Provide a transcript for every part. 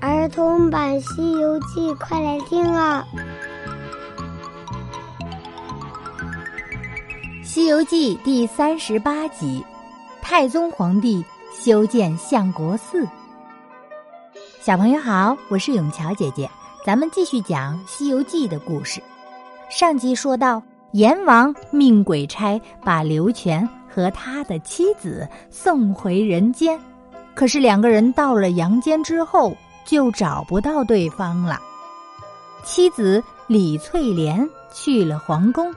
儿童版《西游记》，快来听啊！《西游记》第三十八集：太宗皇帝修建相国寺。小朋友好，我是永桥姐姐，咱们继续讲《西游记》的故事。上集说到，阎王命鬼差把刘全和他的妻子送回人间，可是两个人到了阳间之后。就找不到对方了。妻子李翠莲去了皇宫，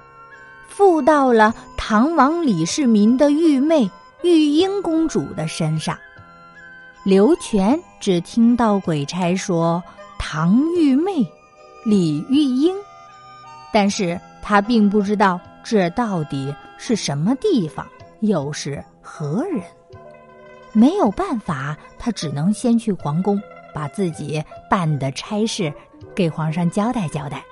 附到了唐王李世民的玉妹玉英公主的身上。刘全只听到鬼差说唐玉妹、李玉英，但是他并不知道这到底是什么地方，又是何人。没有办法，他只能先去皇宫。把自己办的差事给皇上交代交代。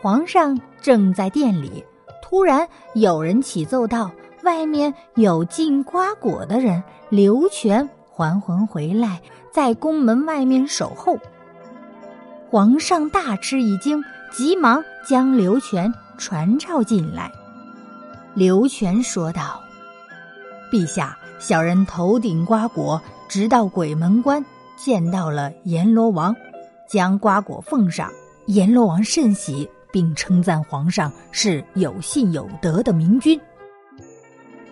皇上正在殿里，突然有人启奏道：“外面有进瓜果的人，刘全还魂回来，在宫门外面守候。”皇上大吃一惊，急忙将刘全传召进来。刘全说道：“陛下，小人头顶瓜果，直到鬼门关。”见到了阎罗王，将瓜果奉上。阎罗王甚喜，并称赞皇上是有信有德的明君。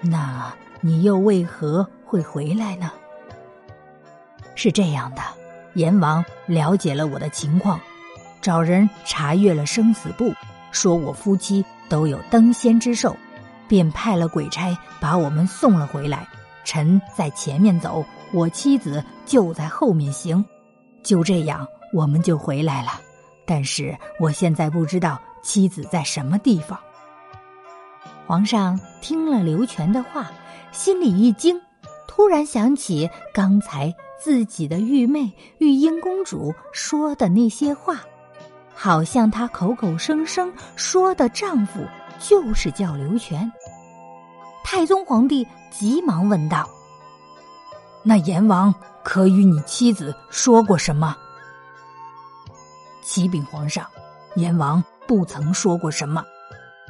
那你又为何会回来呢？是这样的，阎王了解了我的情况，找人查阅了生死簿，说我夫妻都有登仙之寿，便派了鬼差把我们送了回来。臣在前面走。我妻子就在后面行，就这样我们就回来了。但是我现在不知道妻子在什么地方。皇上听了刘全的话，心里一惊，突然想起刚才自己的玉妹玉英公主说的那些话，好像她口口声声说的丈夫就是叫刘全。太宗皇帝急忙问道。那阎王可与你妻子说过什么？启禀皇上，阎王不曾说过什么，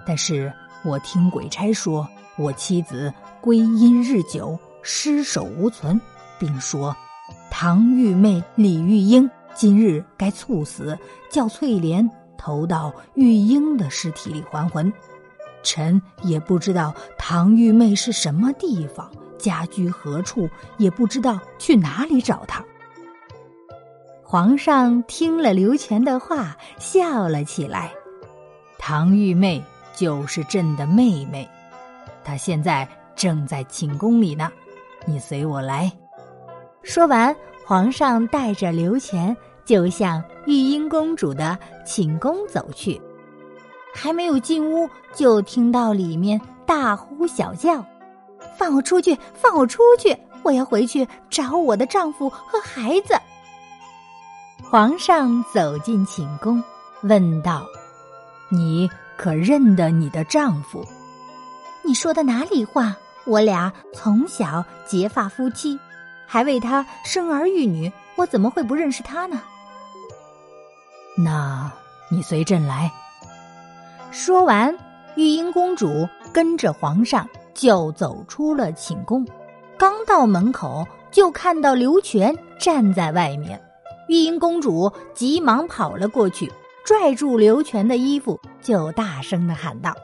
但是我听鬼差说，我妻子归阴日久，尸首无存，并说唐玉妹李玉英今日该猝死，叫翠莲投到玉英的尸体里还魂。臣也不知道唐玉妹是什么地方。家居何处也不知道，去哪里找他。皇上听了刘全的话，笑了起来。唐玉妹就是朕的妹妹，她现在正在寝宫里呢。你随我来。说完，皇上带着刘全就向玉英公主的寝宫走去。还没有进屋，就听到里面大呼小叫。放我出去！放我出去！我要回去找我的丈夫和孩子。皇上走进寝宫，问道：“你可认得你的丈夫？”你说的哪里话？我俩从小结发夫妻，还为他生儿育女，我怎么会不认识他呢？那你随朕来。说完，玉英公主跟着皇上。就走出了寝宫，刚到门口，就看到刘全站在外面。玉英公主急忙跑了过去，拽住刘全的衣服，就大声的喊道：“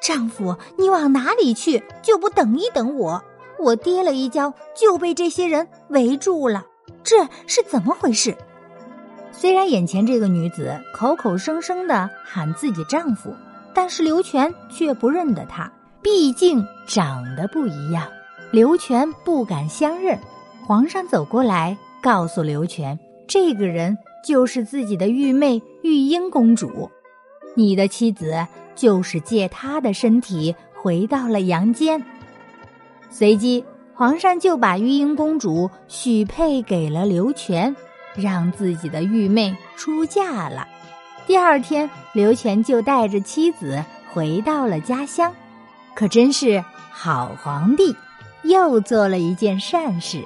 丈夫，你往哪里去？就不等一等我？我跌了一跤，就被这些人围住了，这是怎么回事？”虽然眼前这个女子口口声声的喊自己丈夫，但是刘全却不认得她。毕竟长得不一样，刘全不敢相认。皇上走过来，告诉刘全，这个人就是自己的玉妹玉英公主，你的妻子就是借她的身体回到了阳间。随即，皇上就把玉英公主许配给了刘全，让自己的玉妹出嫁了。第二天，刘全就带着妻子回到了家乡。可真是好皇帝，又做了一件善事。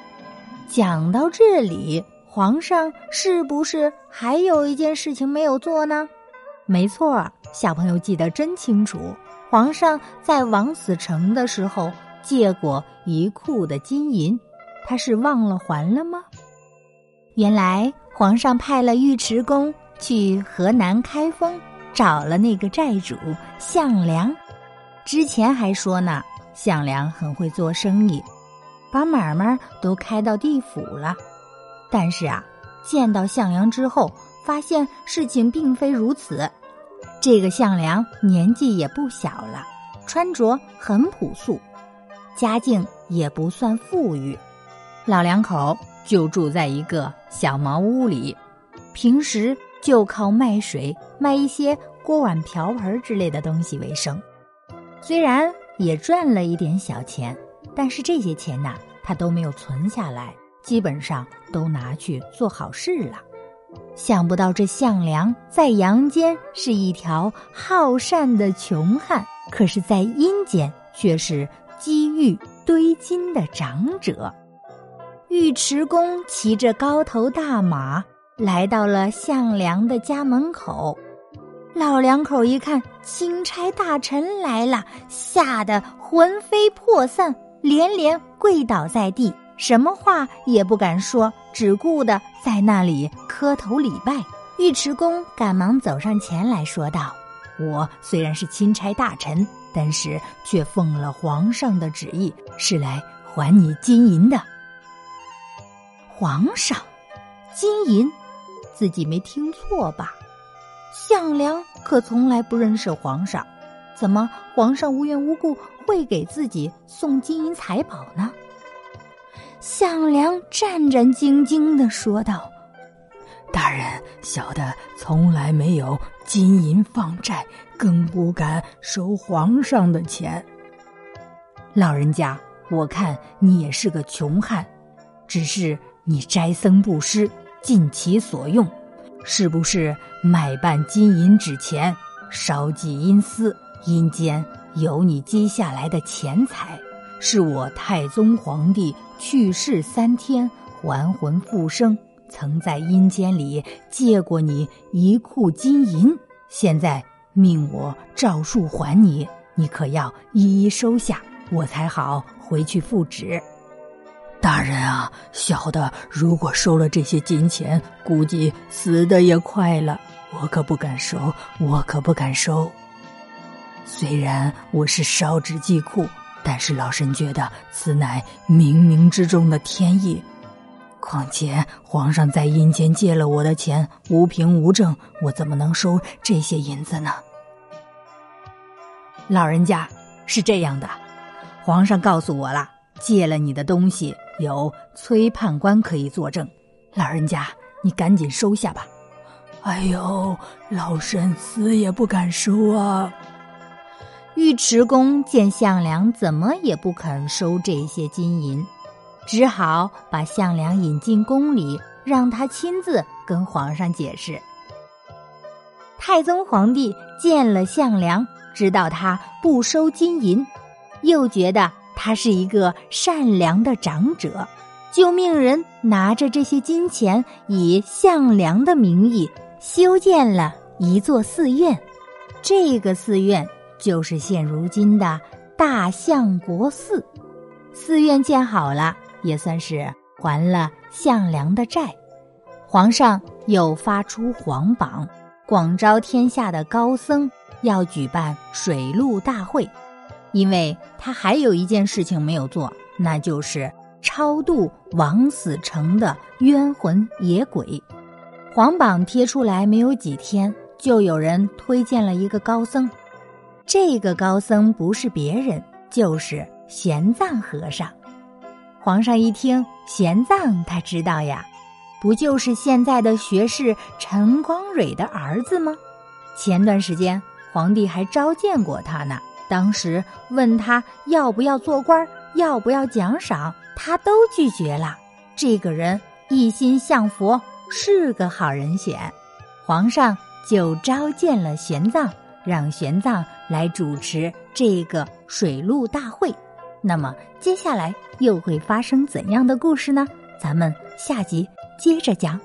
讲到这里，皇上是不是还有一件事情没有做呢？没错，小朋友记得真清楚。皇上在王死城的时候借过一库的金银，他是忘了还了吗？原来皇上派了尉迟恭去河南开封，找了那个债主项梁。之前还说呢，项梁很会做生意，把买卖都开到地府了。但是啊，见到项梁之后，发现事情并非如此。这个项梁年纪也不小了，穿着很朴素，家境也不算富裕。老两口就住在一个小茅屋里，平时就靠卖水、卖一些锅碗瓢盆之类的东西为生。虽然也赚了一点小钱，但是这些钱呐，他都没有存下来，基本上都拿去做好事了。想不到这项梁在阳间是一条好善的穷汉，可是，在阴间却是积玉堆金的长者。尉迟恭骑着高头大马来到了项梁的家门口，老两口一看钦差大臣来了，吓得魂飞魄散，连连跪倒在地。什么话也不敢说，只顾的在那里磕头礼拜。尉迟恭赶忙走上前来说道：“我虽然是钦差大臣，但是却奉了皇上的旨意，是来还你金银的。”皇上，金银，自己没听错吧？项梁可从来不认识皇上，怎么皇上无缘无故会给自己送金银财宝呢？项梁战战兢兢的说道：“大人，小的从来没有金银放债，更不敢收皇上的钱。老人家，我看你也是个穷汉，只是你斋僧布施，尽其所用，是不是买办金银纸钱，烧祭阴司，阴间有你积下来的钱财？”是我太宗皇帝去世三天，还魂复生，曾在阴间里借过你一库金银，现在命我照数还你，你可要一一收下，我才好回去复旨。大人啊，小的如果收了这些金钱，估计死的也快了，我可不敢收，我可不敢收。虽然我是烧纸祭库。但是老身觉得此乃冥冥之中的天意，况且皇上在阴间借了我的钱，无凭无证，我怎么能收这些银子呢？老人家是这样的，皇上告诉我了，借了你的东西有崔判官可以作证，老人家你赶紧收下吧。哎呦，老身死也不敢收啊！尉迟恭见项梁怎么也不肯收这些金银，只好把项梁引进宫里，让他亲自跟皇上解释。太宗皇帝见了项梁，知道他不收金银，又觉得他是一个善良的长者，就命人拿着这些金钱，以项梁的名义修建了一座寺院。这个寺院。就是现如今的大相国寺，寺院建好了，也算是还了项梁的债。皇上又发出皇榜，广招天下的高僧，要举办水陆大会。因为他还有一件事情没有做，那就是超度枉死城的冤魂野鬼。皇榜贴出来没有几天，就有人推荐了一个高僧。这个高僧不是别人，就是玄奘和尚。皇上一听，玄奘他知道呀，不就是现在的学士陈光蕊的儿子吗？前段时间皇帝还召见过他呢，当时问他要不要做官，要不要奖赏，他都拒绝了。这个人一心向佛，是个好人选，皇上就召见了玄奘。让玄奘来主持这个水陆大会，那么接下来又会发生怎样的故事呢？咱们下集接着讲。